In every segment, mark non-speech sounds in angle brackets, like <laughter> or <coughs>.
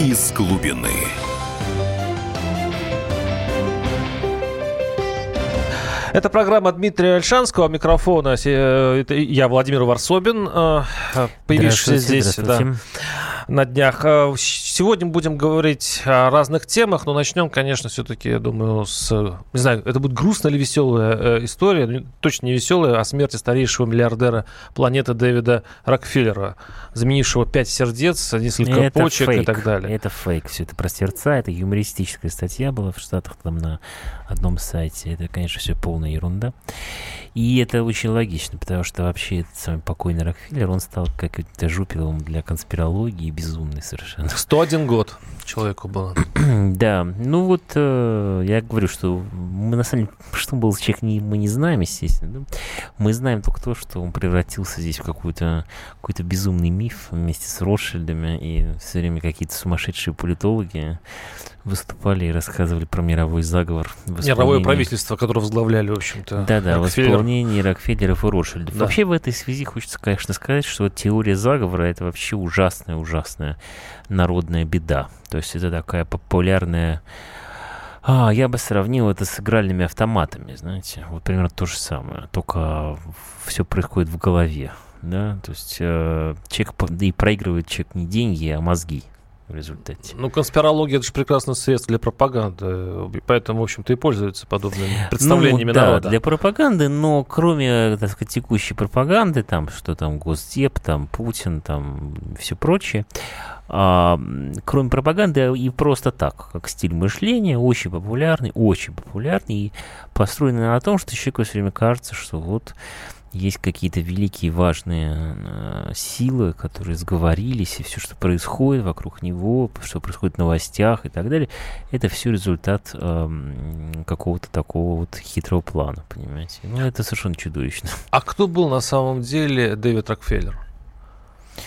из глубины. Это программа Дмитрия Альшанского, микрофона. Э, это я, Владимир Варсобин, э, появившийся здесь да, на днях. Э, сегодня будем говорить о разных темах, но начнем, конечно, все-таки, я думаю, с... Не знаю, это будет грустная или веселая история, ну, точно не веселая, о смерти старейшего миллиардера планеты Дэвида Рокфеллера, заменившего пять сердец, несколько это почек фейк. и так далее. Это фейк, все это про сердца, это юмористическая статья была в Штатах там на одном сайте. Это, конечно, все полная ерунда. И это очень логично, потому что вообще этот самый покойный Рокфеллер, он стал каким-то жупелом для конспирологии, безумный совершенно. 101 год человеку было. <clears throat> да, ну вот э, я говорю, что мы на самом деле, что был человек, не, мы не знаем, естественно. Да? Мы знаем только то, что он превратился здесь в какой-то какой безумный миф вместе с Ротшильдами, и все время какие-то сумасшедшие политологи выступали и рассказывали про мировой заговор. Мировое правительство, которое возглавляли, в общем-то, Да-да, в исполнении Рокфеллеров и Ротшильдов. Да. Вообще в этой связи хочется, конечно, сказать, что вот теория заговора — это вообще ужасная-ужасная народная беда. То есть это такая популярная а, я бы сравнил это с игральными автоматами, знаете. Вот примерно то же самое, только все происходит в голове, да. То есть э, человек да и проигрывает человек не деньги, а мозги в результате. Ну, конспирология это же прекрасное средство для пропаганды, поэтому, в общем-то, и пользуются подобными ну, представлениями ну, да, народа. для пропаганды, но кроме, так сказать, текущей пропаганды, там, что там Госдеп, там Путин, там все прочее, а, кроме пропаганды и просто так, как стиль мышления, очень популярный, очень популярный и построенный на том, что человеку все время кажется, что вот есть какие-то великие важные э, силы, которые сговорились, и все, что происходит вокруг него, что происходит в новостях и так далее, это все результат э, какого-то такого вот хитрого плана, понимаете? Ну, это совершенно чудовищно. А кто был на самом деле Дэвид Рокфеллер?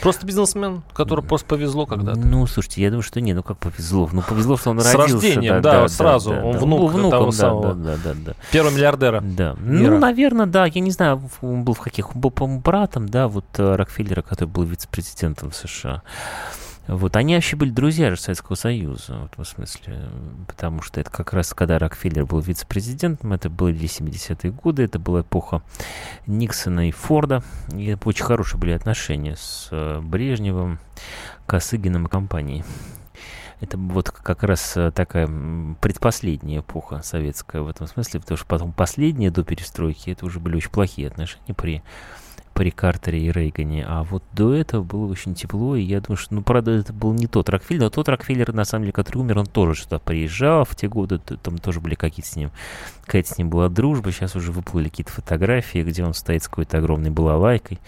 Просто бизнесмен, который просто повезло когда-то. Ну, слушайте, я думаю, что не, ну как повезло. Ну, повезло, что он С родился. рождением, да, да, сразу. Да, он да, внук внуком, того да, самого. Да, да, да, Первого миллиардера. Да. Мира. Ну, наверное, да. Я не знаю, он был в каких... Он был, по-моему, братом, да, вот э, Рокфеллера, который был вице-президентом США. Вот, они вообще были друзья же Советского Союза, вот, в смысле, потому что это как раз, когда Рокфеллер был вице-президентом, это были 70-е годы, это была эпоха Никсона и Форда, и очень хорошие были отношения с э, Брежневым, Косыгином и компанией. Это вот как раз э, такая предпоследняя эпоха советская в этом смысле, потому что потом последние до перестройки, это уже были очень плохие отношения при при Картере и Рейгане. А вот до этого было очень тепло, и я думаю, что, ну, правда, это был не тот Рокфеллер, но тот Рокфеллер, на самом деле, который умер, он тоже сюда приезжал в те годы, там тоже были какие-то с ним, какая-то с ним была дружба, сейчас уже выплыли какие-то фотографии, где он стоит с какой-то огромной балалайкой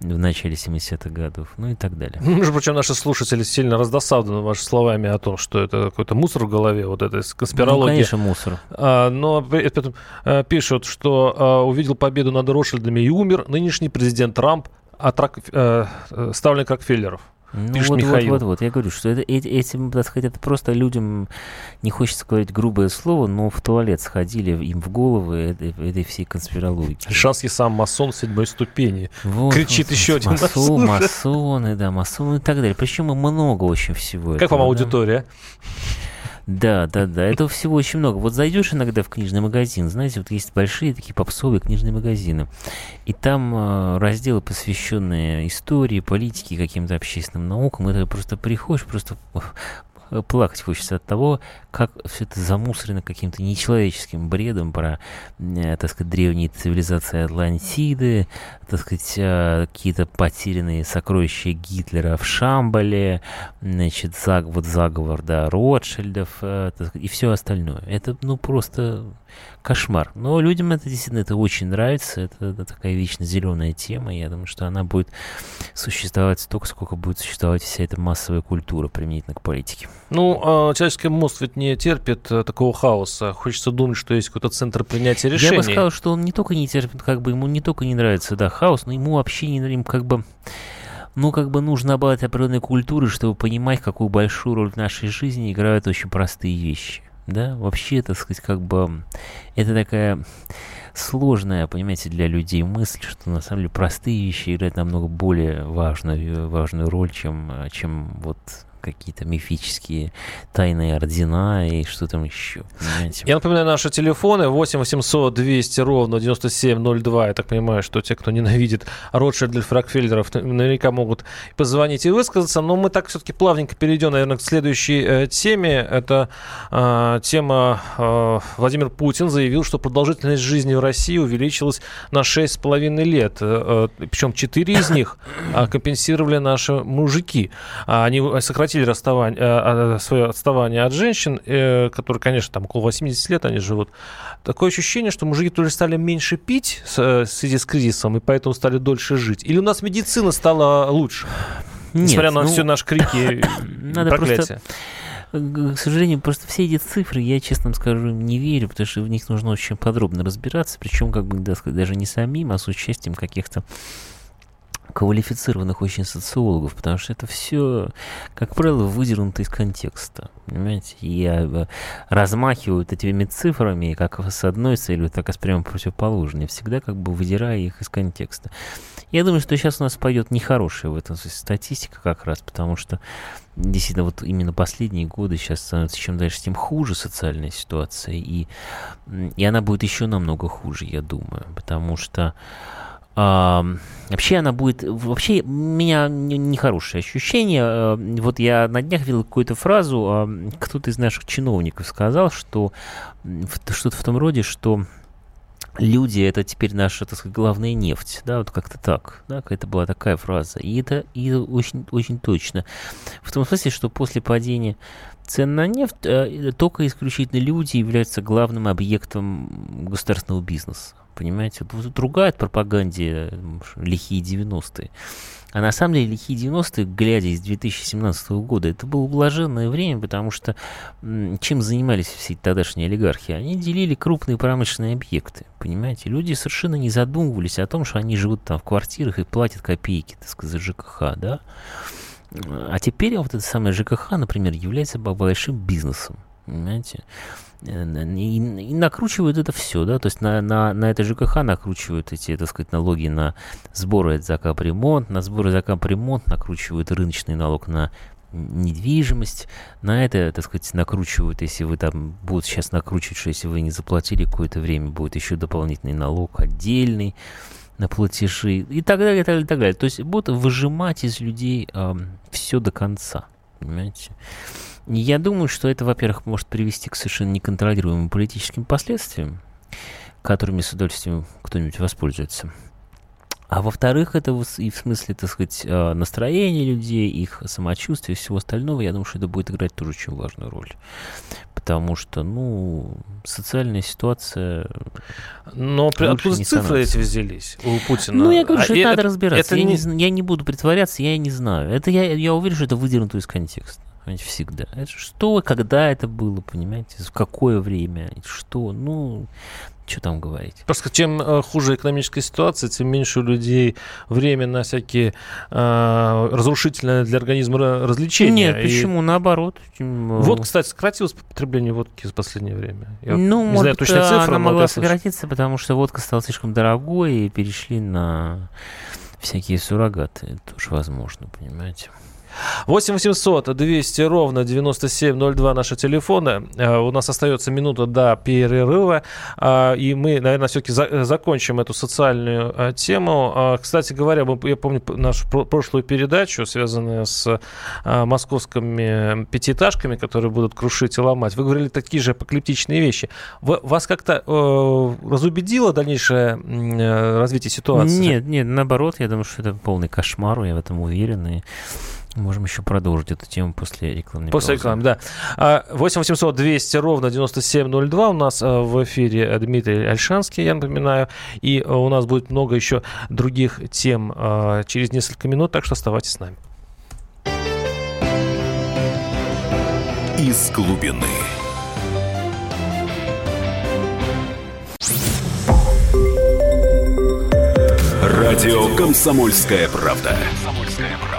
в начале 70-х годов, ну и так далее. Между прочим, наши слушатели сильно раздосадованы вашими словами о том, что это какой-то мусор в голове, вот эта конспирология. Ну, конечно, муссор. А, но при а, пишут, что а, увидел победу над Ротшильдами и умер нынешний президент Трамп от рак, а, ставленник Рокфеллеров. Ну, Пишет вот, Михаил. вот, вот, вот, я говорю, что это, этим, так сказать, это просто людям, не хочется говорить грубое слово, но в туалет сходили им в головы этой, этой всей конспирологии. Шанский сам масон седьмой ступени. Вот, Кричит вот, еще один масон. <laughs> Масоны, да, масоны и так далее. Причем много очень всего. Как этого, вам аудитория? Да? Да, да, да. Этого всего очень много. Вот зайдешь иногда в книжный магазин, знаете, вот есть большие такие попсовые книжные магазины. И там э, разделы, посвященные истории, политике, каким-то общественным наукам. Это просто приходишь, просто плакать хочется от того, как все это замусорено каким-то нечеловеческим бредом про, э, так сказать, древние цивилизации Атлантиды, так сказать, э, какие-то потерянные сокровища Гитлера в Шамбале, значит, заг, вот заговор, да, Ротшильдов, э, так сказать, и все остальное. Это, ну, просто кошмар. Но людям это действительно это очень нравится. Это, это такая вечно зеленая тема. Я думаю, что она будет существовать столько, сколько будет существовать вся эта массовая культура применительно к политике. Ну, а человеческий мозг ведь не терпит э, такого хаоса. Хочется думать, что есть какой-то центр принятия решений. Я бы сказал, что он не только не терпит, как бы ему не только не нравится, да, хаос, но ему вообще не им как бы ну, как бы нужно обладать определенной культурой, чтобы понимать, какую большую роль в нашей жизни играют очень простые вещи да, вообще, так сказать, как бы это такая сложная, понимаете, для людей мысль, что на самом деле простые вещи играют намного более важную, важную роль, чем, чем вот какие-то мифические тайные ордена и что там еще. Понимаете? Я напоминаю, наши телефоны 8 800 200 ровно 9702. Я так понимаю, что те, кто ненавидит Ротшильдов, Рокфеллеров, наверняка могут позвонить и высказаться. Но мы так все-таки плавненько перейдем, наверное, к следующей э, теме. Это э, тема э, Владимир Путин заявил, что продолжительность жизни в России увеличилась на 6,5 лет. Э, э, причем 4 из них э, компенсировали наши мужики. Они сократили расставание, э, свое отставание от женщин, э, которые, конечно, там около 80 лет они живут. Такое ощущение, что мужики тоже стали меньше пить в связи с кризисом, и поэтому стали дольше жить. Или у нас медицина стала лучше? Нет, Несмотря на ну, все наши крики <laughs> надо проклятия. Просто, к сожалению, просто все эти цифры, я, честно скажу, не верю, потому что в них нужно очень подробно разбираться, причем как бы даже не самим, а с участием каких-то квалифицированных очень социологов, потому что это все, как правило, выдернуто из контекста. Понимаете? И э, размахивают этими цифрами как с одной целью, так и с прямо противоположной, всегда как бы выдирая их из контекста. Я думаю, что сейчас у нас пойдет нехорошая в этом смысле статистика как раз, потому что действительно вот именно последние годы сейчас становится чем дальше, тем хуже социальная ситуация, и, и она будет еще намного хуже, я думаю, потому что вообще она будет... Вообще, у меня нехорошее ощущение. Вот я на днях видел какую-то фразу, кто-то из наших чиновников сказал, что что-то в том роде, что люди это теперь наша, так сказать, главная нефть, да, вот как-то так, да, это была такая фраза, и это, и очень, очень точно, в том смысле, что после падения цен на нефть э, только исключительно люди являются главным объектом государственного бизнеса понимаете? Вот ругают пропаганде лихие 90-е. А на самом деле лихие 90-е, глядя из 2017 года, это было блаженное время, потому что чем занимались все тогдашние олигархи? Они делили крупные промышленные объекты, понимаете? Люди совершенно не задумывались о том, что они живут там в квартирах и платят копейки, так сказать, за ЖКХ, да? А теперь вот это самое ЖКХ, например, является большим бизнесом, понимаете? Э, и, и накручивают это все, да, то есть на, на, на это ЖКХ накручивают эти, так сказать, налоги на сборы за капремонт, на сборы за капремонт накручивают рыночный налог на недвижимость, на это, так сказать, накручивают, если вы там будут сейчас накручивать, что если вы не заплатили какое-то время, будет еще дополнительный налог отдельный на платежи и так далее, и так далее, и так далее. То есть будут выжимать из людей э, все до конца, понимаете? Я думаю, что это, во-первых, может привести к совершенно неконтролируемым политическим последствиям, которыми с удовольствием кто-нибудь воспользуется. А во-вторых, это и в смысле, так сказать, э, настроения людей, их самочувствия и всего остального, я думаю, что это будет играть тоже очень важную роль. Потому что, ну, социальная ситуация... Но откуда цифры эти взялись у Путина? Ну, я говорю, а что это, надо разбираться. Это я, не... Не, я не буду притворяться, я не знаю. Это я, я уверен, что это выдернуто из контекста понимаете, всегда. Это что, когда это было, понимаете, в какое время, что, ну, что там говорить. Просто чем э, хуже экономическая ситуация, тем меньше у людей время на всякие э, разрушительные для организма развлечения. Нет, почему? Наоборот. Э, вот, кстати, сократилось потребление водки за последнее время. Я ну, не может, знаю точно цифры, она могла сократиться, потому что водка стала слишком дорогой, и перешли на всякие суррогаты. Это тоже возможно, понимаете. 8 800 200 ровно 9702 наши телефоны. Э, у нас остается минута до перерыва. Э, и мы, наверное, все-таки за закончим эту социальную э, тему. Кстати говоря, я помню нашу прошлую передачу, связанную с московскими пятиэтажками, которые будут крушить и ломать. Вы говорили такие же апокалиптичные вещи. Вас как-то разубедило дальнейшее развитие ситуации? Нет, нет, наоборот, я думаю, что это полный кошмар, я в этом уверен. И Можем еще продолжить эту тему после рекламной После рекламы, да. 8 800 200 ровно 9702 у нас а, в эфире Дмитрий Альшанский, я напоминаю. И а, у нас будет много еще других тем через несколько минут, так что оставайтесь с нами. Из глубины. Радио «Комсомольская правда».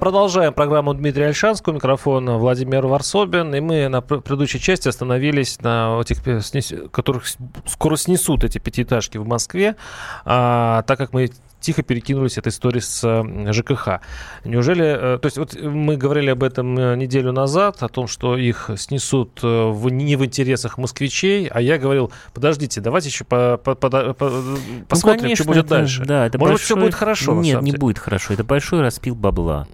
Продолжаем программу Дмитрия Альшанского, микрофон Владимир Варсобин. И мы на предыдущей части остановились на этих, которых скоро снесут эти пятиэтажки в Москве, а, так как мы тихо перекинулись этой историей с ЖКХ. Неужели... Э, то есть вот мы говорили об этом э, неделю назад, о том, что их снесут э, в, не в интересах москвичей, а я говорил, подождите, давайте еще по, по, по, по, ну, посмотрим, конечно, что будет это, дальше. Да, это Может большой... все будет хорошо, Нет, не будет хорошо. Это большой распил бабла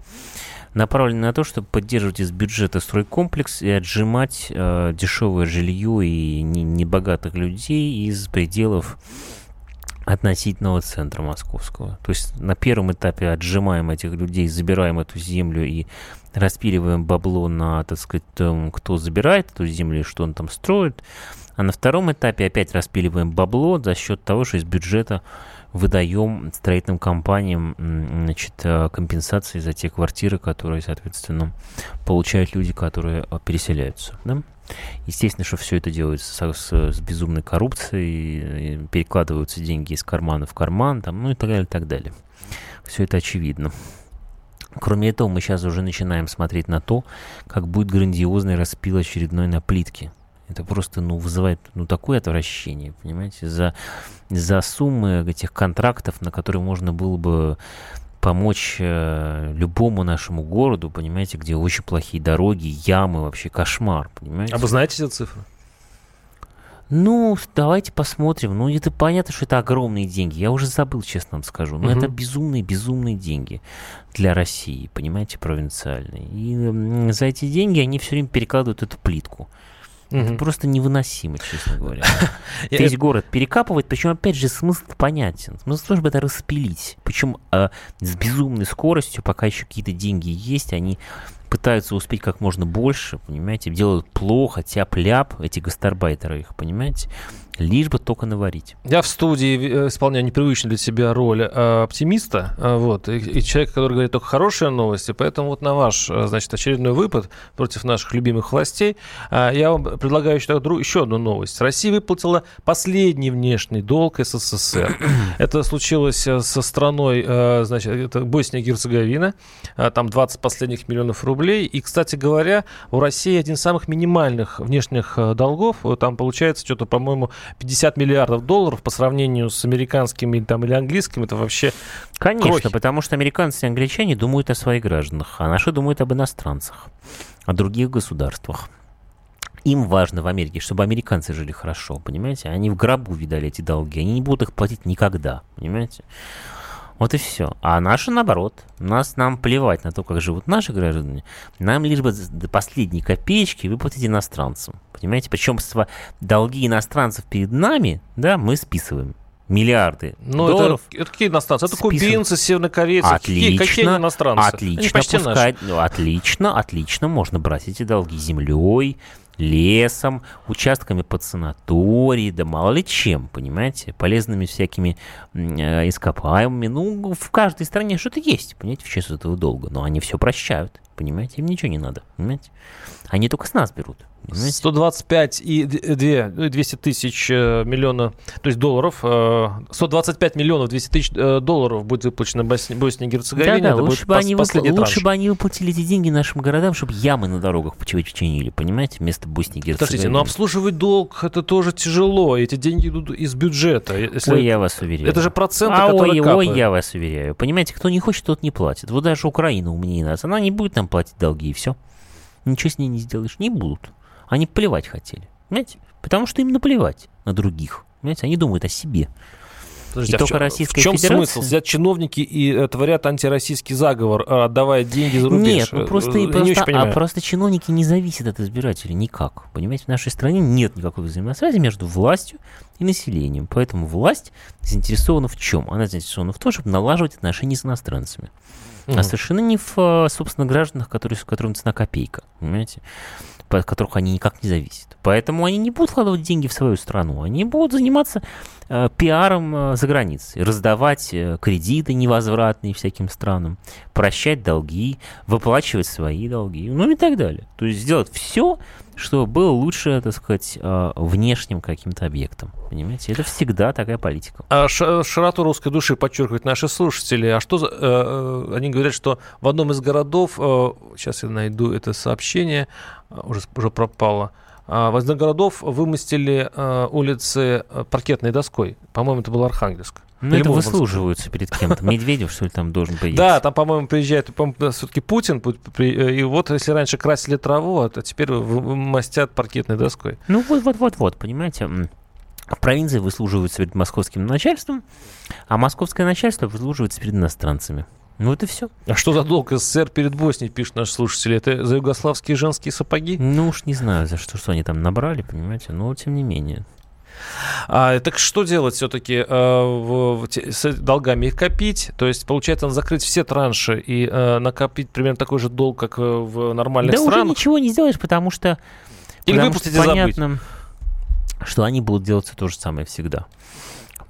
направленный на то, чтобы поддерживать из бюджета стройкомплекс и отжимать э, дешевое жилье и небогатых людей из пределов относительного центра московского. То есть на первом этапе отжимаем этих людей, забираем эту землю и распиливаем бабло на, так сказать, том, кто забирает эту землю и что он там строит. А на втором этапе опять распиливаем бабло за счет того, что из бюджета выдаем строительным компаниям значит, э, компенсации за те квартиры, которые, соответственно, получают люди, которые э, переселяются. Да? Естественно, что все это делается с, с, с безумной коррупцией, перекладываются деньги из кармана в карман, там, ну и так далее, и так далее. Все это очевидно. Кроме этого, мы сейчас уже начинаем смотреть на то, как будет грандиозный распил очередной на плитке. Это просто, ну, вызывает, ну, такое отвращение, понимаете, за, за суммы этих контрактов, на которые можно было бы помочь э, любому нашему городу, понимаете, где очень плохие дороги, ямы, вообще кошмар, понимаете? А вы знаете эти цифры? Ну, давайте посмотрим. Ну, это понятно, что это огромные деньги. Я уже забыл, честно вам скажу. Но угу. это безумные, безумные деньги для России, понимаете, провинциальные. И за эти деньги они все время перекладывают эту плитку. Угу. Это просто невыносимо, честно говоря. <laughs> Весь город перекапывать, причем, опять же, смысл понятен. Смысл том, чтобы это распилить. Причем э, с безумной скоростью, пока еще какие-то деньги есть, они пытаются успеть как можно больше, понимаете, делают плохо, тяп-ляп, эти гастарбайтеры их, понимаете, лишь бы только наварить. Я в студии э, исполняю непривычную для себя роль э, оптимиста, э, вот, и, и человек, который говорит только хорошие новости, поэтому вот на ваш, значит, очередной выпад против наших любимых властей, я вам предлагаю еще, еще одну новость. Россия выплатила последний внешний долг СССР. <clears throat> Это случилось со страной, значит, это Босния и Герцеговина, там 20 последних миллионов рублей, и, кстати говоря, у России один из самых минимальных внешних долгов, там получается что-то, по-моему, 50 миллиардов долларов по сравнению с американскими там, или английским, это вообще Конечно, крохи. потому что американцы и англичане думают о своих гражданах, а наши думают об иностранцах, о других государствах. Им важно в Америке, чтобы американцы жили хорошо, понимаете? Они в гробу видали эти долги, они не будут их платить никогда, понимаете? Вот и все. А наши наоборот. Нас, нам плевать на то, как живут наши граждане. Нам лишь бы до последней копеечки выплатить иностранцам. Понимаете? Причем долги иностранцев перед нами, да, мы списываем миллиарды ну, долларов. Это, это какие иностранцы? Это список. кубинцы, севернокорейцы. Отлично, какие, какие иностранцы? Отлично, пускай, ну, отлично, отлично, можно брать эти долги землей, лесом, участками под санаторий, да мало ли чем, понимаете, полезными всякими э, ископаемыми. Ну, в каждой стране что-то есть, понимаете, в честь этого долга. Но они все прощают, понимаете, им ничего не надо, понимаете. Они только с нас берут. Понимаете? 125 и 2, 200 ну, тысяч э, миллиона, то есть долларов, 125 э, миллионов 200 тысяч э, долларов будет выплачено Боснии и Герцеговине. Да, да, лучше, бы они, вып... лучше бы они выплатили эти деньги нашим городам, чтобы ямы на дорогах починили, понимаете, вместо Боснии и Герцеговины. Подождите, но обслуживать долг это тоже тяжело, эти деньги идут из бюджета. Если... Ой, я вас уверяю. Это же проценты, а, которые ой, капают. ой, я вас уверяю. Понимаете, кто не хочет, тот не платит. Вот даже Украина умнее нас, она не будет нам платить долги, и все. Ничего с ней не сделаешь, не будут. Они плевать хотели. Понимаете? Потому что им наплевать на других. Понимаете? Они думают о себе. Подожди, и а только в, Российская в чем Федерация... смысл? Сидят чиновники и э, творят антироссийский заговор, э, отдавая деньги за рубеж. Нет, ну просто, Я просто, а просто чиновники не зависят от избирателей никак. Понимаете, в нашей стране нет никакой взаимосвязи между властью и населением. Поэтому власть заинтересована в чем? Она заинтересована в том, чтобы налаживать отношения с иностранцами. Угу. А совершенно не в, э, собственно, гражданах, которые, которым цена копейка. Понимаете? От которых они никак не зависят. Поэтому они не будут вкладывать деньги в свою страну, они будут заниматься пиаром э, за границей, раздавать э, кредиты невозвратные всяким странам, прощать долги, выплачивать свои долги, ну и так далее. То есть сделать все, чтобы было лучше, так сказать, э, внешним каким-то объектом. Понимаете? Это всегда такая политика. А широту русской души подчеркивают наши слушатели. А что за... Э, они говорят, что в одном из городов, сейчас я найду это сообщение, уже, уже пропало, а, Возногородов вымостили а, улицы а, паркетной доской. По-моему, это был Архангельск. Ну, это выслуживаются перед кем-то. <laughs> Медведев, что ли, там должен поехать? Да, там, по-моему, приезжает все-таки Путин. И вот если раньше красили траву, а теперь мастят паркетной доской. Ну, вот-вот-вот-вот, понимаете? В провинции выслуживаются перед московским начальством, а московское начальство выслуживается перед иностранцами. Ну, это все. А что за долг СССР перед Боснией, пишут наши слушатели? Это за югославские женские сапоги? Ну, уж не знаю, за что, что они там набрали, понимаете, но тем не менее. А, так что делать все-таки э, с долгами? Их копить? То есть, получается, закрыть все транши и э, накопить примерно такой же долг, как в нормальных да странах? Да уже ничего не сделаешь, потому что... Или потому выпустить что понятно, забыть. что они будут делать все то же самое всегда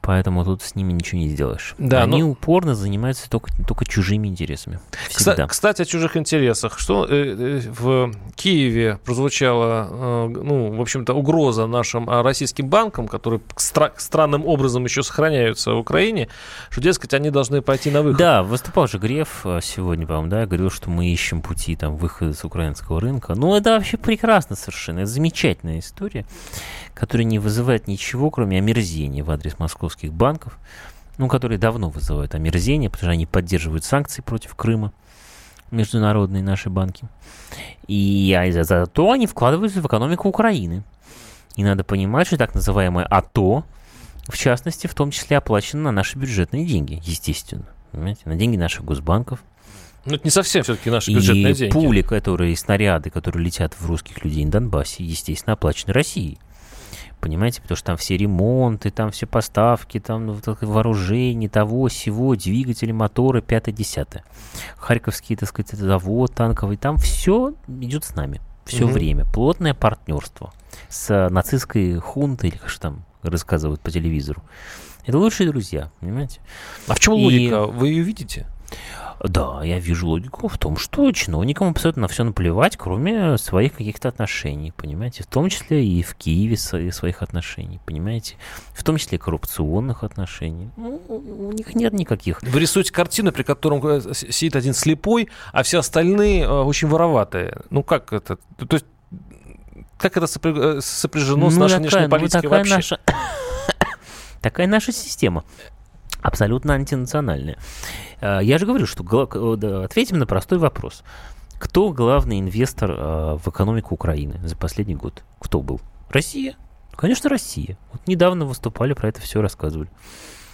поэтому тут с ними ничего не сделаешь. Да, Они но... упорно занимаются только, только чужими интересами. Всегда. Кстати, о чужих интересах. Что э, э, в Киеве прозвучала, э, ну, в общем-то, угроза нашим а, российским банкам, которые стра- странным образом еще сохраняются в Украине, что, дескать, они должны пойти на выход. Да, выступал же Греф сегодня, по-моему, да, говорил, что мы ищем пути там выхода с украинского рынка. Ну, это вообще прекрасно совершенно. Это замечательная история, которая не вызывает ничего, кроме омерзения в адрес московских русских банков, ну, которые давно вызывают омерзение, потому что они поддерживают санкции против Крыма, международные наши банки. И а за, то они вкладываются в экономику Украины. И надо понимать, что так называемое АТО, в частности, в том числе оплачено на наши бюджетные деньги, естественно. Понимаете? На деньги наших госбанков. Ну, это не совсем все-таки наши бюджетные и деньги. пули, которые, снаряды, которые летят в русских людей на Донбассе, естественно, оплачены Россией понимаете, потому что там все ремонты, там все поставки, там ну, вооружение, того, всего, двигатели, моторы, пятое-десятое. Харьковский, так сказать, завод танковый, там все идет с нами все угу. время. Плотное партнерство с нацистской хунтой, или как же там рассказывают по телевизору. Это лучшие друзья, понимаете? А в чем И... логика? Вы ее видите? Да, я вижу логику в том, что чиновникам абсолютно на все наплевать, кроме своих каких-то отношений, понимаете? В том числе и в Киеве своих отношений, понимаете? В том числе коррупционных отношений. Ну, у них нет никаких. Вы рисуете картину, при котором э, сидит один слепой, а все остальные э, очень вороватые. Ну как это? То есть как это э, сопряжено ну, с нашей такая, внешней ну, политикой ну, такая вообще? Наша... <coughs> такая наша система абсолютно антинациональная. А, я же говорю, что ответим на простой вопрос. Кто главный инвестор а, в экономику Украины за последний год? Кто был? Россия. Конечно, Россия. Вот недавно выступали, про это все рассказывали.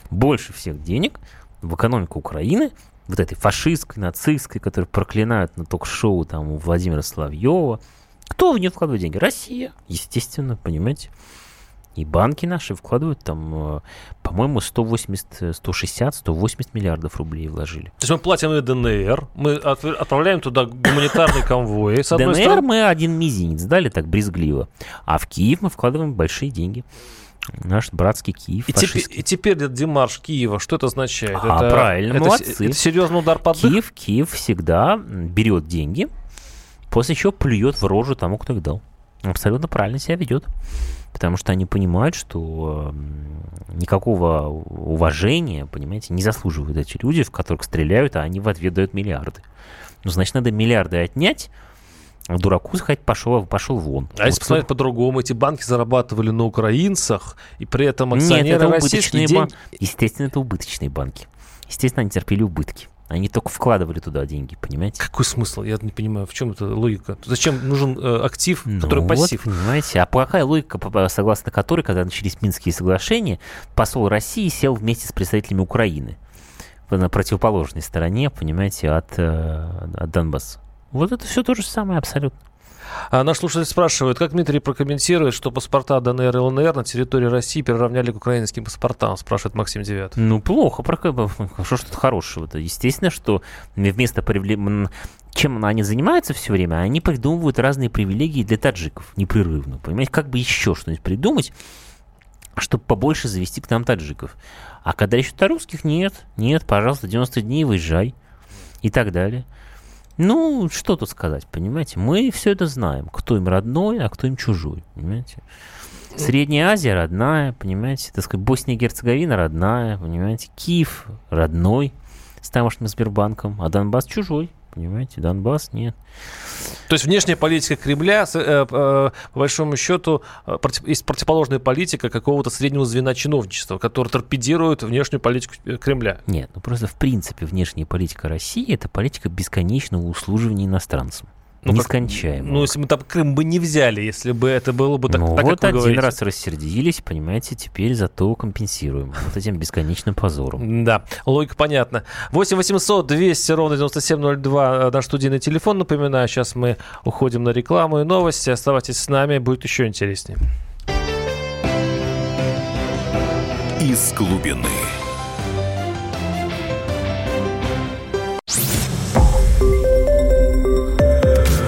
Больше всех денег в экономику Украины, вот этой фашистской, нацистской, которую проклинают на ток-шоу там у Владимира Соловьева. Кто в нее вкладывает деньги? Россия, естественно, понимаете. И банки наши вкладывают там, э, по-моему, 180, 160, 180 миллиардов рублей вложили. То есть мы платим и ДНР, мы отправляем туда гуманитарный конвой. С ДНР стороны... мы один мизинец дали так брезгливо, а в Киев мы вкладываем большие деньги. Наш братский Киев. И, теперь, и теперь Демарш Киева, что это означает? А, это, правильно, это, молодцы. Это серьезный удар под Киев, Киев всегда берет деньги, после чего плюет в рожу тому, кто их дал. Абсолютно правильно себя ведет потому что они понимают, что никакого уважения, понимаете, не заслуживают эти люди, в которых стреляют, а они в ответ дают миллиарды. Ну, значит, надо миллиарды отнять, а дураку сказать, пошел, пошел вон. А вот если посмотреть по-другому, эти банки зарабатывали на украинцах, и при этом акционеры Нет, это убыточные банки. Естественно, это убыточные банки. Естественно, они терпели убытки. Они только вкладывали туда деньги, понимаете? Какой смысл? Я не понимаю, в чем эта логика? Зачем нужен э, актив, ну, который пассив? Вот, понимаете, а какая логика, согласно которой, когда начались Минские соглашения, посол России сел вместе с представителями Украины на противоположной стороне, понимаете, от, э, от Донбасса. Вот это все то же самое абсолютно. А наш слушатель спрашивает, как Дмитрий прокомментирует, что паспорта ДНР и ЛНР на территории России приравняли к украинским паспортам, спрашивает Максим Девят. Ну, плохо. Что что-то хорошего-то? Естественно, что вместо привлечения чем они занимаются все время, они придумывают разные привилегии для таджиков непрерывно. Понимаете, как бы еще что-нибудь придумать, чтобы побольше завести к нам таджиков. А когда ищут русских, нет, нет, пожалуйста, 90 дней выезжай и так далее. Ну, что тут сказать, понимаете? Мы все это знаем, кто им родной, а кто им чужой, понимаете? Средняя Азия родная, понимаете? Так сказать, Босния и Герцеговина родная, понимаете? Киев родной с тамошним Сбербанком, а Донбасс чужой, понимаете? Донбасс нет. То есть внешняя политика Кремля, э, э, по большому счету, э, есть противоположная политика какого-то среднего звена чиновничества, который торпедирует внешнюю политику Кремля. Нет, ну просто в принципе внешняя политика России – это политика бесконечного услуживания иностранцам. Ну, Нескончаемо. ну, если мы там Крым бы не взяли, если бы это было бы так, ну, так вот как один говорите. раз рассердились, понимаете, теперь зато компенсируем вот этим бесконечным позором. Да, логика понятна. 8 800 200 ровно 9702 наш студийный телефон. Напоминаю, сейчас мы уходим на рекламу и новости. Оставайтесь с нами, будет еще интереснее. Из глубины.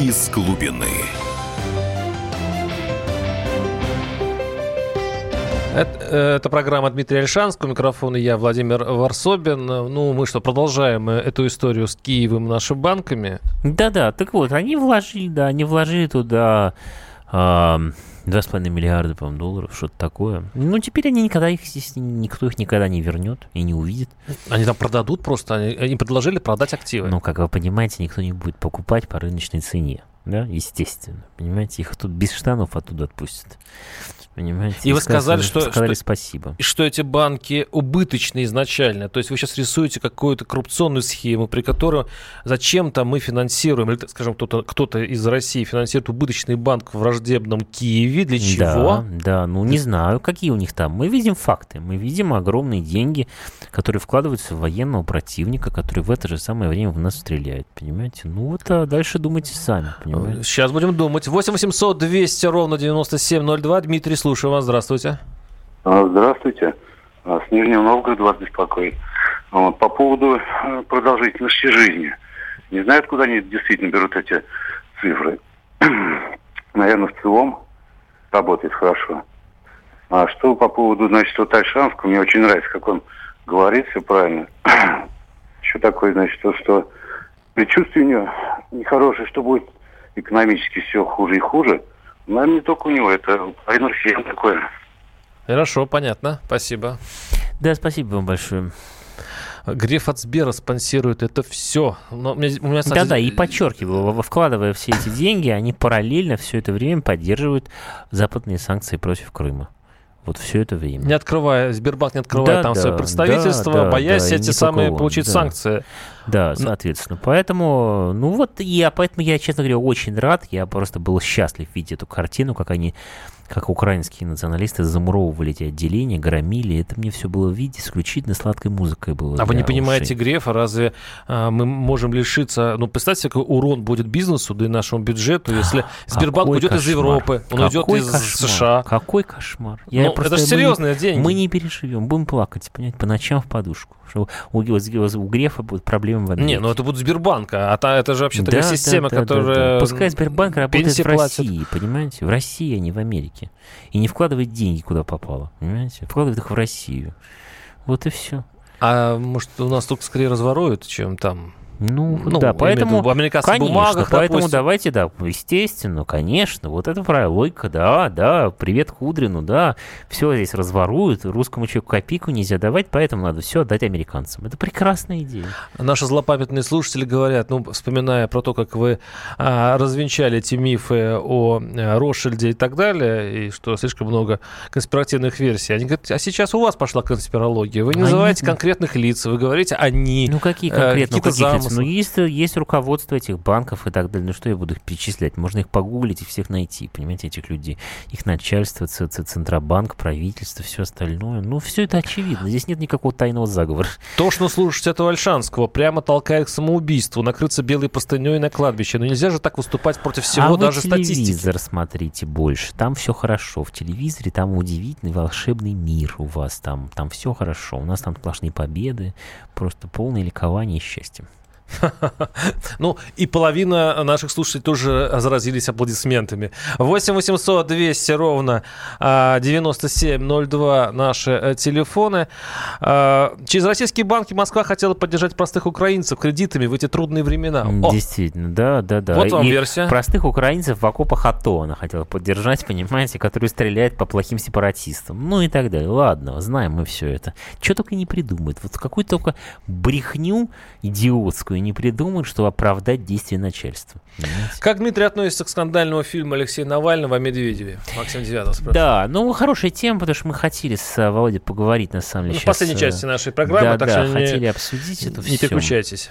Из глубины. Это, это программа Дмитрия Альшанского, микрофон и я, Владимир Варсобин. Ну, мы что, продолжаем э, эту историю с Киевом нашими банками? Да-да, так вот, они вложили, да, они вложили туда два с половиной миллиарда, по-моему, долларов, что-то такое. Ну, теперь они никогда их здесь, никто их никогда не вернет и не увидит. Они там продадут просто, они, им предложили продать активы. Но, как вы понимаете, никто не будет покупать по рыночной цене. Да, естественно. Понимаете, их тут без штанов оттуда отпустят. Понимаете? И вы сказали, что, сказали что, спасибо. Что эти банки убыточны изначально. То есть вы сейчас рисуете какую-то коррупционную схему, при которой зачем-то мы финансируем, или, скажем, кто-то кто из России финансирует убыточный банк в враждебном Киеве. Для чего? Да, да, ну не знаю, какие у них там. Мы видим факты. Мы видим огромные деньги, которые вкладываются в военного противника, который в это же самое время в нас стреляет. Понимаете? Ну вот, а дальше думайте сами. Понимаете? Сейчас будем думать. 8 800 200 ровно 9702. Дмитрий, слушаю вас. Здравствуйте. А, Здравствуйте. А, С Нижнего Новгорода вас беспокоит. Вот, По поводу э, продолжительности жизни. Не знаю, откуда они действительно берут эти цифры. <clears throat> Наверное, в целом работает хорошо. А что по поводу, значит, вот Альшанского, мне очень нравится, как он говорит все правильно. <clears throat> Еще такое, значит, то, что предчувствие у него нехорошее, что будет экономически все хуже и хуже. Наверное, не только у него, это половины всем такое. Хорошо, понятно. Спасибо. Да, спасибо вам большое. Греф от Сбера спонсирует это все. Но у меня, у меня, кстати, Да-да, и подчеркиваю, вкладывая все эти деньги, они параллельно все это время поддерживают западные санкции против Крыма. Вот все это время. Не открывая, Сбербанк не открывает Да, там да, свое представительство, да, боясь да, эти самые он, получить да. санкции. Да, соответственно. Поэтому, ну вот я, поэтому я, честно говоря, очень рад. Я просто был счастлив видеть эту картину, как они, как украинские националисты замуровывали эти отделения, громили. Это мне все было видеть исключительно сладкой музыкой было. А вы не понимаете. Грефа, разве а, мы можем лишиться... Ну, представьте, какой урон будет бизнесу, да и нашему бюджету, если <gasps> Сбербанк Какой уйдет из кошмар. Европы, он уйдет Какой из кошмар. США. Какой кошмар. Ну, просто- это же мы серьезные деньги. Мы не переживем, будем плакать, понимаете, по ночам в подушку. Что у, у- у Грефа будут проблемы в Америке. Не, ну это будет Сбербанка, а та, это же вообще такая Да, да, система, да, да, которая... да. Пускай Сбербанк работает в. России, понимаете? В России, а не в Америке. И не вкладывает деньги, куда попало, понимаете? Вкладывает их в Россию. Вот и все. А может, у нас только скорее разворуют, чем там... Ну, Ну, да, поэтому, американских конечно, бумагах, поэтому допустим. давайте, да, естественно, конечно, вот это правильно, логика, да, да, привет Кудрину, да, все здесь разворуют, русскому человеку копейку нельзя давать, поэтому надо все отдать американцам. Это прекрасная идея. Наши злопамятные слушатели говорят, ну, вспоминая про то, как вы а, развенчали эти мифы о а, Ротшильде и так далее, и что слишком много конспиративных версий, они говорят, а сейчас у вас пошла конспирология, вы не А называете конкретных лиц, вы говорите «они». Ну, какие э, конкретно, каких лиц? ну есть, есть руководство этих банков и так далее. Ну что я буду их перечислять? Можно их погуглить и всех найти, понимаете, этих людей. Их начальство, Центробанк, правительство, все остальное. Ну все это очевидно. Здесь нет никакого тайного заговора. То, что слушать этого Альшанского, прямо толкает к самоубийству, накрыться белой простыней на кладбище. Но ну, нельзя же так выступать против всего, а даже вы телевизор смотрите больше. Там все хорошо. В телевизоре там удивительный волшебный мир у вас. Там, там все хорошо. У нас там сплошные победы. Просто полное ликование и счастье. <laughs> Ну, и половина наших слушателей тоже заразились аплодисментами. 8 800 200 ровно 9702 а, наши э, телефоны. А, через российские банки Москва хотела поддержать простых украинцев кредитами в эти трудные времена. О! Действительно, да, да, да. Вот вам и версия. Простых украинцев в окопах АТО она хотела поддержать, <laughs> понимаете, которые стреляют по плохим сепаратистам. Ну и так далее. Ладно, знаем мы все это. Что только не придумают. Вот какую-то только брехню идиотскую не придумают, чтобы оправдать действия начальства. Понимаете? Как Дмитрий относится к скандальному фильму Алексея Навального о Медведеве? Максим Девятов спрашивает. Да, ну хорошая тема, потому что мы хотели с э, Володей поговорить, на самом деле. Ну, в последней э, части нашей программы, да, так да, что хотели не, обсудить это Не переключайтесь.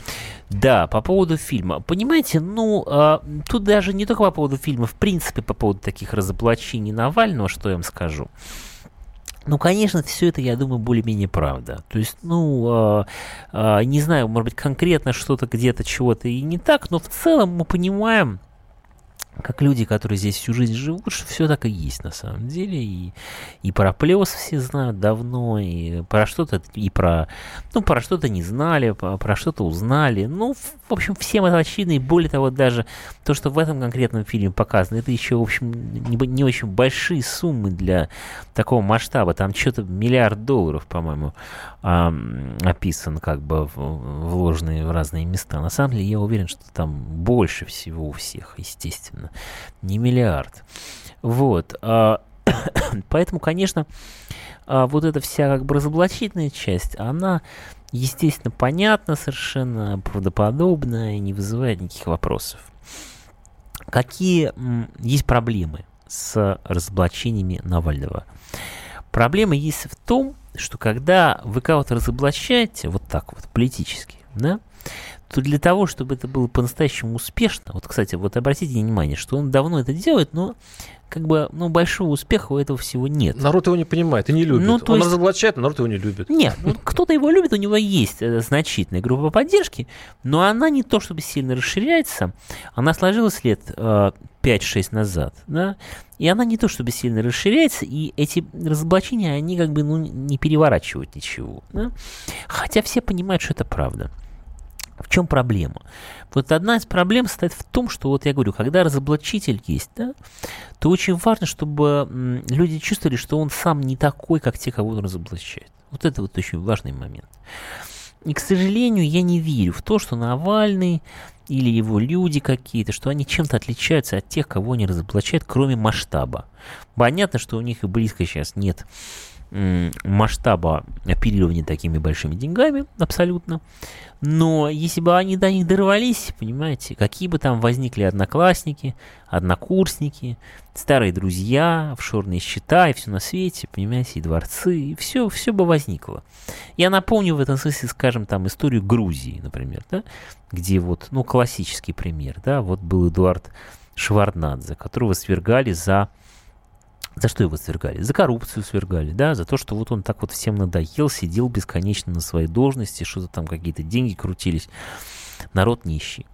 Да, по поводу фильма. Понимаете, ну, э, тут даже не только по поводу фильма, в принципе, по поводу таких разоблачений Навального, что я вам скажу. Ну, конечно, все это, я думаю, более-менее правда. То есть, ну, э, э, не знаю, может быть, конкретно что-то где-то чего-то и не так, но в целом мы понимаем, как люди, которые здесь всю жизнь живут, все так и есть на самом деле. И, и про плес все знают давно, и про что-то, и про, ну, про что-то не знали, про, про что-то узнали. Ну, в общем, всем это очевидно, и более того, даже то, что в этом конкретном фильме показано, это еще, в общем, не, не очень большие суммы для такого масштаба. Там что-то миллиард долларов, по-моему, э, описан, как бы вложенные в разные места. На самом деле, я уверен, что там больше всего у всех, естественно не миллиард. Вот. А, <coughs> поэтому, конечно, а, вот эта вся как бы разоблачительная часть, она, естественно, понятна совершенно, правдоподобна и не вызывает никаких вопросов. Какие есть проблемы с разоблачениями Навального? Проблема есть в том, что когда вы кого-то разоблачаете вот так вот политически, да, то для того, чтобы это было по-настоящему успешно, вот, кстати, вот обратите внимание, что он давно это делает, но как бы, ну, большого успеха у этого всего нет. Народ его не понимает и не любит. Ну, то он есть... разоблачает, но народ его не любит. Нет, ну, кто-то его любит, у него есть э, значительная группа поддержки, но она не то чтобы сильно расширяется, она сложилась лет э, 5-6 назад, да, и она не то чтобы сильно расширяется, и эти разоблачения, они как бы, ну, не переворачивают ничего, да? хотя все понимают, что это правда. В чем проблема? Вот одна из проблем состоит в том, что, вот я говорю, когда разоблачитель есть, да, то очень важно, чтобы люди чувствовали, что он сам не такой, как те, кого он разоблачает. Вот это вот очень важный момент. И, к сожалению, я не верю в то, что Навальный или его люди какие-то, что они чем-то отличаются от тех, кого они разоблачают, кроме масштаба. Понятно, что у них и близко сейчас нет масштаба оперирования такими большими деньгами, абсолютно. Но если бы они до них дорвались, понимаете, какие бы там возникли одноклассники, однокурсники, старые друзья, офшорные счета и все на свете, понимаете, и дворцы, и все, все бы возникло. Я напомню в этом смысле, скажем, там историю Грузии, например, да, где вот, ну, классический пример, да, вот был Эдуард Шварнадзе, которого свергали за за что его свергали? За коррупцию свергали, да, за то, что вот он так вот всем надоел, сидел бесконечно на своей должности, что-то там какие-то деньги крутились. Народ нищий.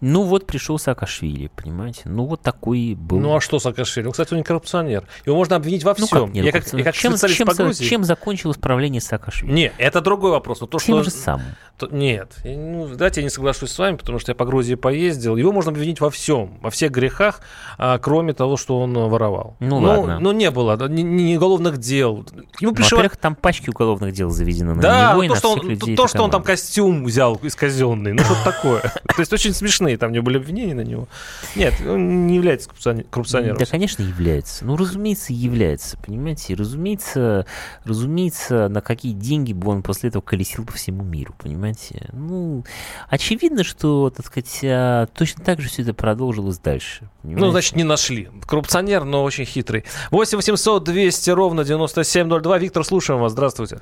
Ну вот пришел Саакашвили, понимаете? Ну вот такой был. Ну а что Саакашвили? Ну, кстати, он не коррупционер. Его можно обвинить во всем. Ну, как, нет, я, как, я как чем, чем, по Грузии... чем закончилось правление Саакашвили? Нет, это другой вопрос. Но то, Тем что... же самым. То, нет, ну, давайте я не соглашусь с вами, потому что я по Грузии поездил. Его можно обвинить во всем, во всех грехах, а, кроме того, что он воровал. Ну, ну ладно. Ну не было ни, ни уголовных дел. Ему пришел... Во-первых, там пачки уголовных дел заведены на да, него и то, на что всех он, людей. То, что он там костюм взял из казенный, ну что такое. <laughs> То есть очень смешные там не были обвинения на него. Нет, он не является коррупционером. Да, конечно, является. Ну, разумеется, является, понимаете? И разумеется, разумеется, на какие деньги бы он после этого колесил по всему миру, понимаете? Ну, очевидно, что, так сказать, а, точно так же все это продолжилось дальше. Понимаете? Ну, значит, не нашли. Коррупционер, но очень хитрый. 8 800 200 ровно 9702. Виктор, слушаем вас. Здравствуйте.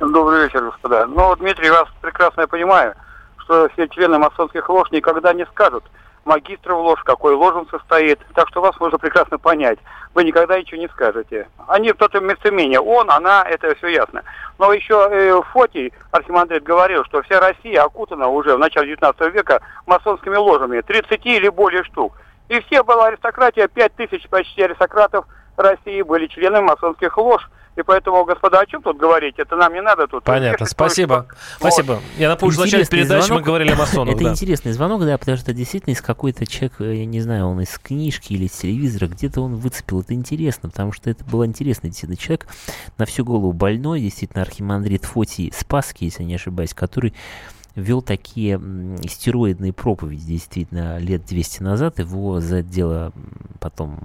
Добрый вечер, господа. Ну, Дмитрий, вас прекрасно я понимаю все члены масонских лож никогда не скажут, магистр в ложь, какой ложь он состоит. Так что вас можно прекрасно понять. Вы никогда ничего не скажете. Они в тот местоимение. Он, она, это все ясно. Но еще э, Фотий, архимандрит, говорил, что вся Россия окутана уже в начале 19 века масонскими ложами. 30 или более штук. И все была аристократия, 5 тысяч почти аристократов России были членами масонских лож. И поэтому, господа, о чем тут говорить? Это нам не надо тут. Понятно, спасибо. Спасибо. Я напомню, в начале передачи звонок. мы говорили о масонах. Это да. интересный звонок, да, потому что действительно из какой-то человек, э, я не знаю, он из книжки или из телевизора, где-то он выцепил. Это интересно, потому что это был интересный действительно человек, на всю голову больной, действительно, архимандрит Фотий Спасский, если не ошибаюсь, который вел такие стероидные проповеди, действительно, лет 200 назад. Его за дело потом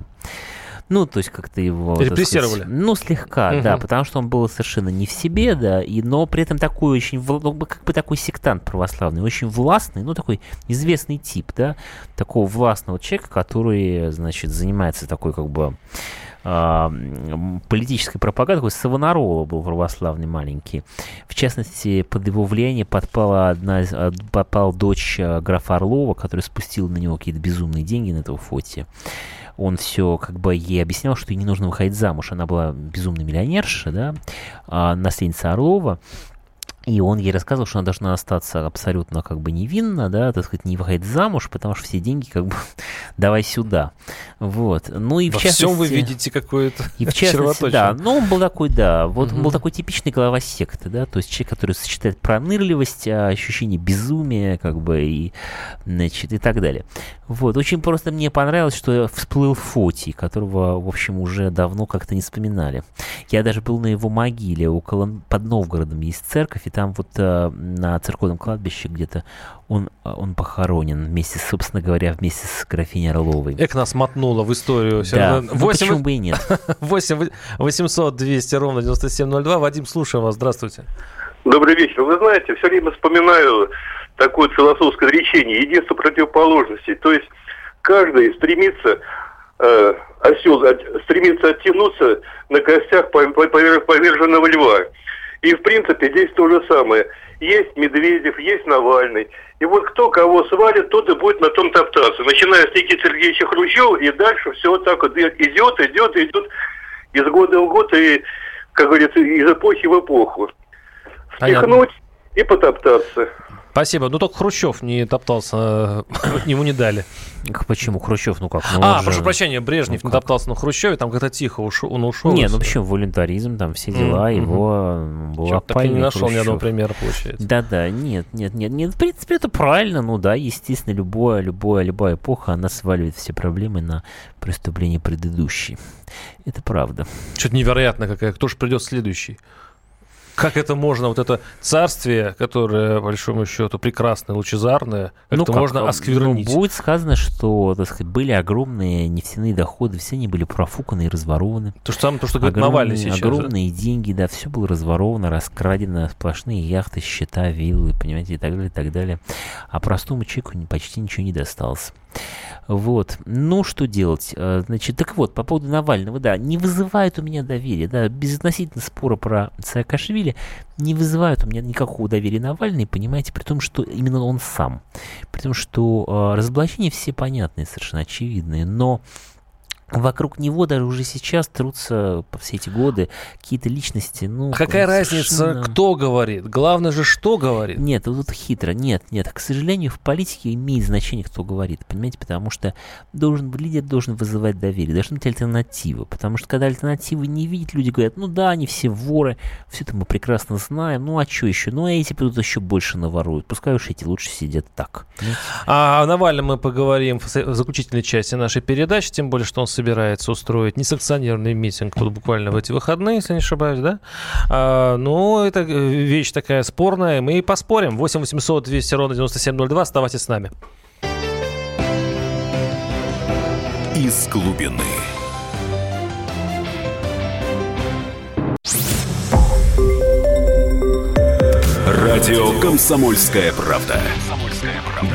ну, то есть как-то его... Репрессировали? Сказать, ну, слегка, угу. да, потому что он был совершенно не в себе, да, и, но при этом такой очень, ну, как бы такой сектант православный, очень властный, ну, такой известный тип, да, такого властного человека, который, значит, занимается такой, как бы, а, политической пропагандой, такой Савонарова был православный маленький. В частности, под его влияние подпала одна, подпала дочь а, графа Орлова, которая спустила на него какие-то безумные деньги на этого фоте он все как бы ей объяснял, что ей не нужно выходить замуж. Она была безумная миллионерша, да, а, наследница Орлова. И он ей рассказывал, что она должна остаться абсолютно как бы невинна, да, так сказать, не выходить замуж, потому что все деньги как бы <laughs> давай сюда. Вот. Ну и Во в частности... всем вы видите какое-то <laughs> И в частности, да. Ну, он был такой, да, вот угу. он был такой типичный глава секты, да, то есть человек, который сочетает пронырливость, а, ощущение безумия, как бы, и, значит, и так далее. Вот. Очень просто мне понравилось, что всплыл Фотий, которого, в общем, уже давно как-то не вспоминали. Я даже был на его могиле, около, под Новгородом есть церковь, и там вот э, на церковном кладбище где-то он, он похоронен вместе, собственно говоря, вместе с графиней Орловой. Эк нас мотнуло в историю. Да, 8... ну, почему бы и нет. 8 800 200 ровно 9702. Вадим, слушаем вас. Здравствуйте. Добрый вечер. Вы знаете, все время вспоминаю такое философское речение единство противоположностей. То есть каждый стремится э, осел стремится оттянуться на костях поверженного льва. И, в принципе, здесь то же самое. Есть Медведев, есть Навальный. И вот кто кого свалит, тот и будет на том топтаться. Начиная с Никиты Сергеевича Хрущева, и дальше все вот так вот идет, идет, идет из года в год, и, как говорится, из эпохи в эпоху. Впихнуть и потоптаться. Спасибо. Ну, только Хрущев не топтался, <coughs> ему не дали. Почему Хрущев? Ну как? Ну, а, же... прошу прощения, Брежнев ну, не топтался на Хрущеве, там как-то тихо ушел, он ушел. Не, ну почему, волюнтаризм, там все дела, mm-hmm. его был Так и не нашел Хрущев. ни одного примера, получается. Да-да, нет, нет, нет, нет, в принципе, это правильно, ну да, естественно, любое, любое, любая эпоха, она сваливает все проблемы на преступление предыдущей. Это правда. Что-то невероятно какая, кто же придет следующий? Как это можно, вот это царствие, которое, по большому счету, прекрасное, лучезарное, как ну, это как, можно ну, осквернить? Ну, будет сказано, что, так сказать, были огромные нефтяные доходы, все они были профуканы и разворованы. То же самое, то, что говорит Навальный сейчас. Огромные да? деньги, да, все было разворовано, раскрадено, сплошные яхты, счета, виллы, понимаете, и так далее, и так далее. А простому человеку почти ничего не досталось. Вот. Ну, что делать? Э, значит, так вот, по поводу Навального, да, не вызывает у меня доверия, да, безотносительно спора про Саакашвили, не вызывает у меня никакого доверия Навальный, понимаете, при том, что именно он сам. При том, что э, разоблачения все понятные, совершенно очевидные, но вокруг него даже уже сейчас трутся по все эти годы какие-то личности. Ну, а какая совершенно... разница, кто говорит? Главное же, что говорит. Нет, вот хитро. Нет, нет. К сожалению, в политике имеет значение, кто говорит. Понимаете, потому что должен, лидер должен вызывать доверие. Должна быть альтернатива. Потому что когда альтернативы не видят, люди говорят, ну да, они все воры, все это мы прекрасно знаем, ну а что еще? Ну а эти придут еще больше наворуют. Пускай уж эти лучше сидят так. А о Навальном мы поговорим в заключительной части нашей передачи, тем более, что он собирается устроить несанкционированный митинг тут буквально в эти выходные, если не ошибаюсь, да? А, ну, это вещь такая спорная. Мы и поспорим. 8 800 200 ровно 9702. Оставайтесь с нами. Из глубины. Радио «Комсомольская правда».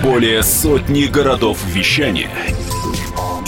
Более сотни городов вещания –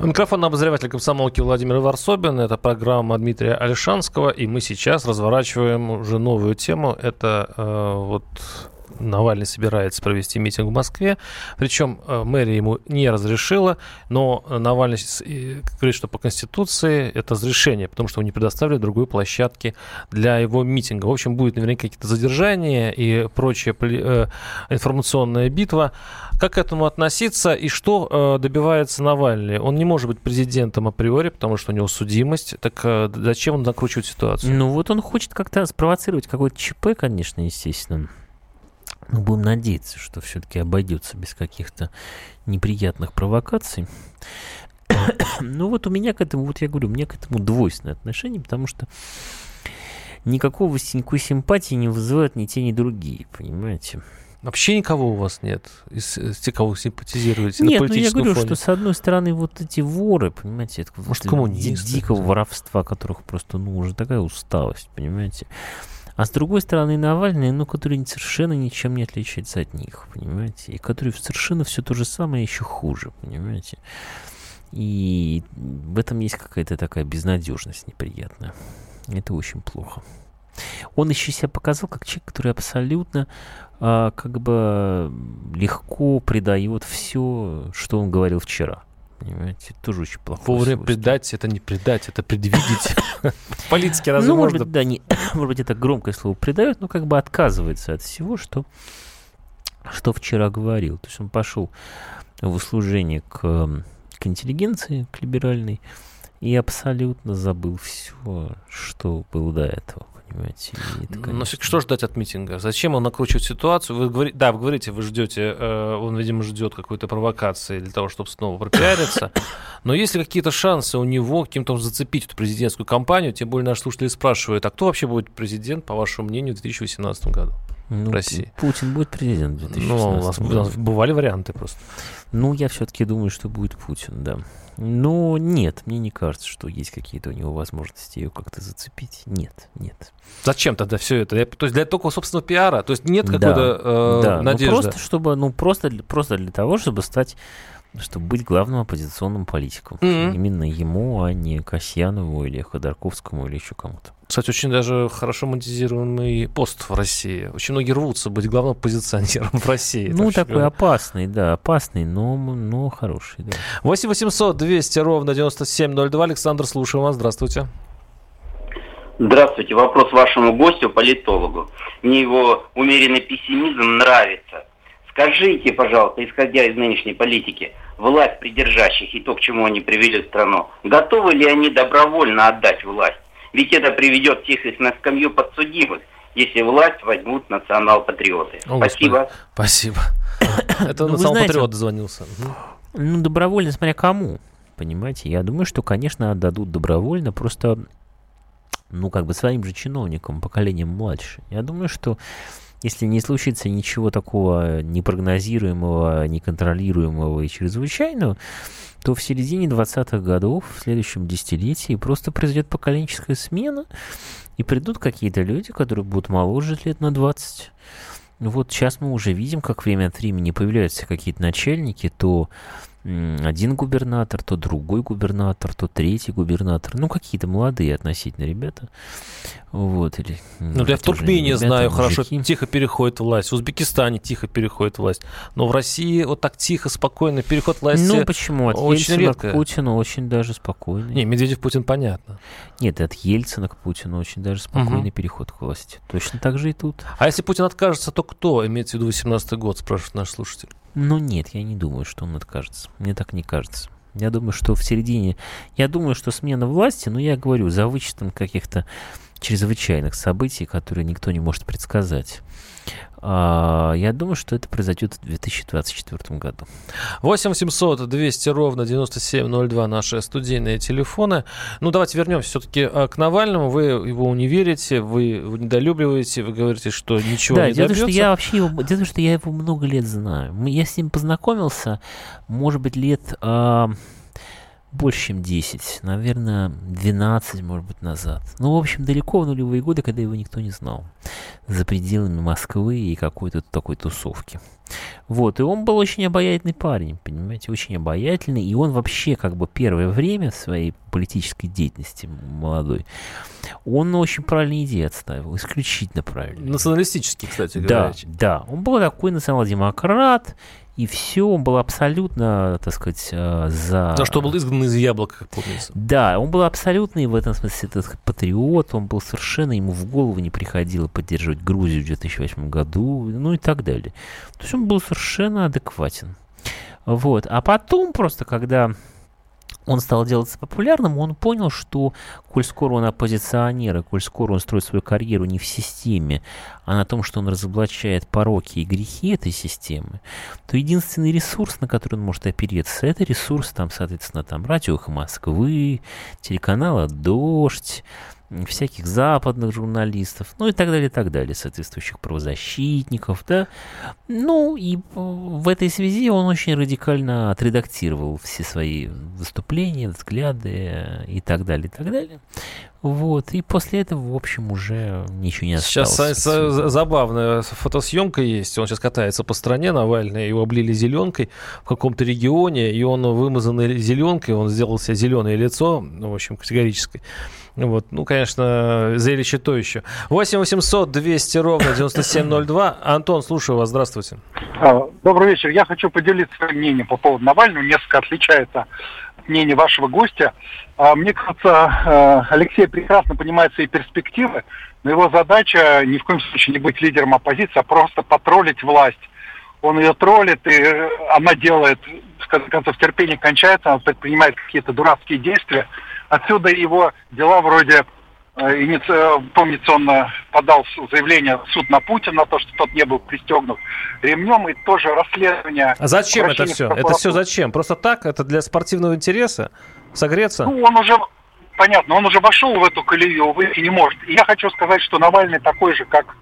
Микрофон обозреватель комсомолки Владимир Варсобин. Это программа Дмитрия Альшанского. И мы сейчас разворачиваем уже новую тему. Это э, вот Навальный собирается провести митинг в Москве. Причем э, мэрия ему не разрешила, но Навальный говорит, что по Конституции это разрешение, потому что он не предоставили другой площадки для его митинга. В общем, будет наверняка какие-то задержания и прочая э, информационная битва. Как к этому относиться и что э, добивается Навальный? Он не может быть президентом априори, потому что у него судимость. Так зачем он накручивает ситуацию? Ну вот он хочет как-то спровоцировать какой-то ЧП, конечно, естественно. Но будем надеяться, что все-таки обойдется без каких-то неприятных провокаций. <coughs> ну вот у меня к этому, вот я говорю, у меня к этому двойственное отношение, потому что никакого никакой симпатии не вызывают ни те, ни другие, понимаете? Вообще никого у вас нет из, из тех, кого симпатизируете нет, на ну я говорю, фоне. что с одной стороны вот эти воры, понимаете, это Может, коммунисты, дикого воровства, которых просто, ну, уже такая усталость, понимаете? А с другой стороны, Навальный, ну, который совершенно ничем не отличается от них, понимаете? И который совершенно все то же самое, еще хуже, понимаете? И в этом есть какая-то такая безнадежность неприятная. Это очень плохо. Он еще себя показал как человек, который абсолютно а, как бы легко предает все, что он говорил вчера. Понимаете, тоже очень плохо. Вовремя предать это не предать, это предвидеть. <laughs> В политике разве ну, можно? может быть, да, не, <coughs> может быть, это громкое слово предает, но как бы отказывается от всего, что, что вчера говорил. То есть он пошел в услужение к, к интеллигенции, к либеральной, и абсолютно забыл все, что было до этого понимаете. Это, конечно... Но что ждать от митинга? Зачем он накручивает ситуацию? Вы говорите, да, вы говорите, вы ждете, э, он, видимо, ждет какой-то провокации для того, чтобы снова пропиариться. <coughs> Но есть ли какие-то шансы у него каким-то зацепить эту президентскую кампанию? Тем более наши слушатели спрашивают, а кто вообще будет президент, по вашему мнению, в 2018 году? Ну, в России. Путин будет президент в 2016 Ну, у нас, у нас бывали варианты просто. Ну, я все-таки думаю, что будет Путин, да. Но нет, мне не кажется, что есть какие-то у него возможности ее как-то зацепить. Нет, нет. Зачем тогда все это? То есть для только собственного пиара? То есть нет какой-то да, э, да. надежды? Ну, просто, чтобы, ну, просто, просто для того, чтобы стать чтобы быть главным оппозиционным политиком. Mm-hmm. Именно ему, а не Касьянову или Ходорковскому или еще кому-то. Кстати, очень даже хорошо монетизируемый пост в России. Очень многие рвутся быть главным оппозиционером в России. Ну, такой говоря. опасный, да, опасный, но, но хороший. Да. 8 800 200 ровно 9702. Александр, слушаю вас. Здравствуйте. Здравствуйте. Вопрос вашему гостю, политологу. Мне его умеренный пессимизм нравится. Скажите, пожалуйста, исходя из нынешней политики, власть придержащих и то, к чему они привели страну, готовы ли они добровольно отдать власть? Ведь это приведет всех их на скамью подсудимых, если власть возьмут национал-патриоты. О, Спасибо. Господи. Спасибо. <coughs> Это ну, национал-патриот дозвонился. Ну, добровольно, смотря кому. Понимаете, я думаю, что, конечно, отдадут добровольно, просто, ну, как бы своим же чиновникам, поколением младше. Я думаю, что если не случится ничего такого непрогнозируемого, неконтролируемого и чрезвычайного, то в середине 20-х годов, в следующем десятилетии, просто произойдет поколенческая смена, и придут какие-то люди, которые будут моложе лет на 20. Вот сейчас мы уже видим, как время от времени появляются какие-то начальники, то один губернатор, то другой губернатор, то третий губернатор. Ну, какие-то молодые относительно ребята. Вот, или, ну, я в Туркмении знаю, мужики. хорошо, тихо переходит власть. В Узбекистане тихо переходит власть. Но в России вот так тихо, спокойно переход власти Ну, почему? От очень Ельцина редко. к Путину очень даже спокойный. Не, Медведев Путин понятно. Нет, от Ельцина к Путину очень даже спокойный угу. переход к власти. Точно так же и тут. А если Путин откажется, то кто? Имеется в виду 18 год, спрашивает наш слушатель. Ну нет, я не думаю, что он откажется. Мне так не кажется. Я думаю, что в середине... Я думаю, что смена власти, ну я говорю, за вычетом каких-то чрезвычайных событий, которые никто не может предсказать. А, я думаю, что это произойдет в 2024 году. 8 800 200 ровно 9702 наши студийные телефоны. Ну, давайте вернемся все-таки а, к Навальному. Вы его не верите, вы его недолюбливаете, вы говорите, что ничего да, не дело добьется. что я вообще его, дело что я его много лет знаю. Я с ним познакомился, может быть, лет... А больше, чем 10, наверное, 12, может быть, назад. Ну, в общем, далеко в нулевые годы, когда его никто не знал. За пределами Москвы и какой-то такой тусовки. Вот, и он был очень обаятельный парень, понимаете, очень обаятельный, и он вообще как бы первое время своей политической деятельности молодой, он очень правильные идеи отставил, исключительно правильные. Националистический, кстати говоря. Да, да, он был такой национал-демократ, и все, он был абсолютно, так сказать, э, за... За что был изгнан из яблока, как помнится. Да, он был абсолютный в этом смысле этот патриот, он был совершенно, ему в голову не приходило поддерживать Грузию в 2008 году, ну и так далее. То есть он был совершенно адекватен. Вот. А потом просто, когда он стал делаться популярным, он понял, что коль скоро он оппозиционер, и коль скоро он строит свою карьеру не в системе, а на том, что он разоблачает пороки и грехи этой системы, то единственный ресурс, на который он может опереться, это ресурс, там, соответственно, там, радио Москвы, телеканала «Дождь», всяких западных журналистов, ну и так далее, и так далее, соответствующих правозащитников, да. Ну и в этой связи он очень радикально отредактировал все свои выступления, взгляды и так далее, и так далее. Вот, и после этого, в общем, уже ничего не осталось. Сейчас забавная фотосъемка есть. Он сейчас катается по стране, Навальный, его облили зеленкой в каком-то регионе, и он вымазанный зеленкой, он сделал себе зеленое лицо, ну, в общем, категорическое. Вот, ну, конечно, зрелище то еще. 8 800 200 ровно 9702. Антон, слушаю вас, здравствуйте. А, добрый вечер. Я хочу поделиться своим мнением по поводу Навального. Несколько отличается от мнения вашего гостя. А, мне кажется, а, Алексей прекрасно понимает свои перспективы, но его задача ни в коем случае не быть лидером оппозиции, а просто потроллить власть. Он ее троллит, и она делает, в конце концов, терпение кончается, она предпринимает какие-то дурацкие действия – Отсюда его дела вроде помнится, он э, подал заявление в суд на Путина, то, что тот не был пристегнут ремнем, и тоже расследование... А зачем это все? Это все зачем? Просто так? Это для спортивного интереса? Согреться? Ну, он уже, понятно, он уже вошел в эту колею, выйти не может. И я хочу сказать, что Навальный такой же, как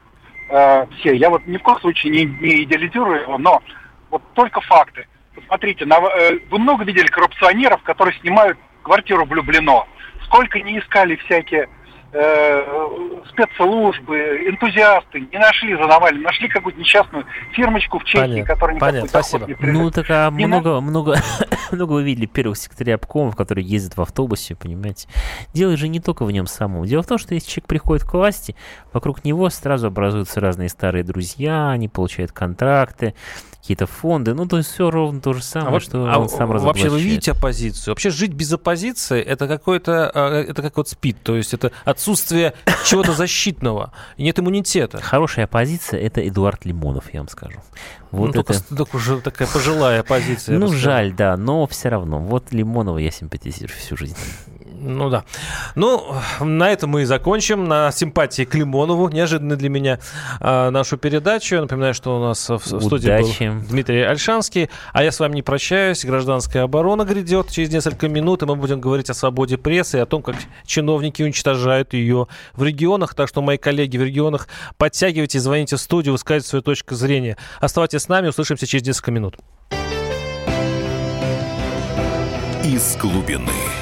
э, все. Я вот ни в коем случае не, не идеализирую его, но вот только факты. Посмотрите, на, э, вы много видели коррупционеров, которые снимают квартиру в Люблино. Сколько не искали всякие э, спецслужбы, энтузиасты, не нашли за Навальным, нашли какую-то несчастную фирмочку в Чехии, понятно, которая никакой понятно, спасибо. не. Ну, так а много, на... много, <coughs> много вы видели первых секретарей обкомов, которые ездят в автобусе, понимаете. Дело же не только в нем самом. Дело в том, что если человек приходит к власти, вокруг него сразу образуются разные старые друзья, они получают контракты, какие-то фонды. Ну, то есть все ровно то же самое, а вот, что а он сам Вообще вы видите оппозицию? Вообще жить без оппозиции это какой-то, а, это как вот спит, то есть это отсутствие чего-то защитного, и нет иммунитета. Хорошая оппозиция это Эдуард Лимонов, я вам скажу. Вот ну, это... только, только уже такая пожилая оппозиция. Ну, жаль, да, но все равно. Вот Лимонова я симпатизирую всю жизнь. Ну да. Ну, на этом мы и закончим. На симпатии к Лимонову. Неожиданно для меня а, нашу передачу. Я напоминаю, что у нас в, в студии был Дмитрий Альшанский. А я с вами не прощаюсь. Гражданская оборона грядет через несколько минут. И мы будем говорить о свободе прессы и о том, как чиновники уничтожают ее в регионах. Так что, мои коллеги в регионах, подтягивайтесь, звоните в студию, высказывайте свою точку зрения. Оставайтесь с нами. Услышимся через несколько минут. Из глубины.